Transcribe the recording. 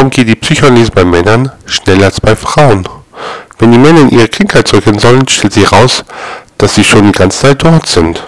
Warum geht die Psychoanalyse bei Männern schneller als bei Frauen? Wenn die Männer in ihre Kindheit zurückgehen sollen, stellt sich heraus, dass sie schon die ganze Zeit dort sind.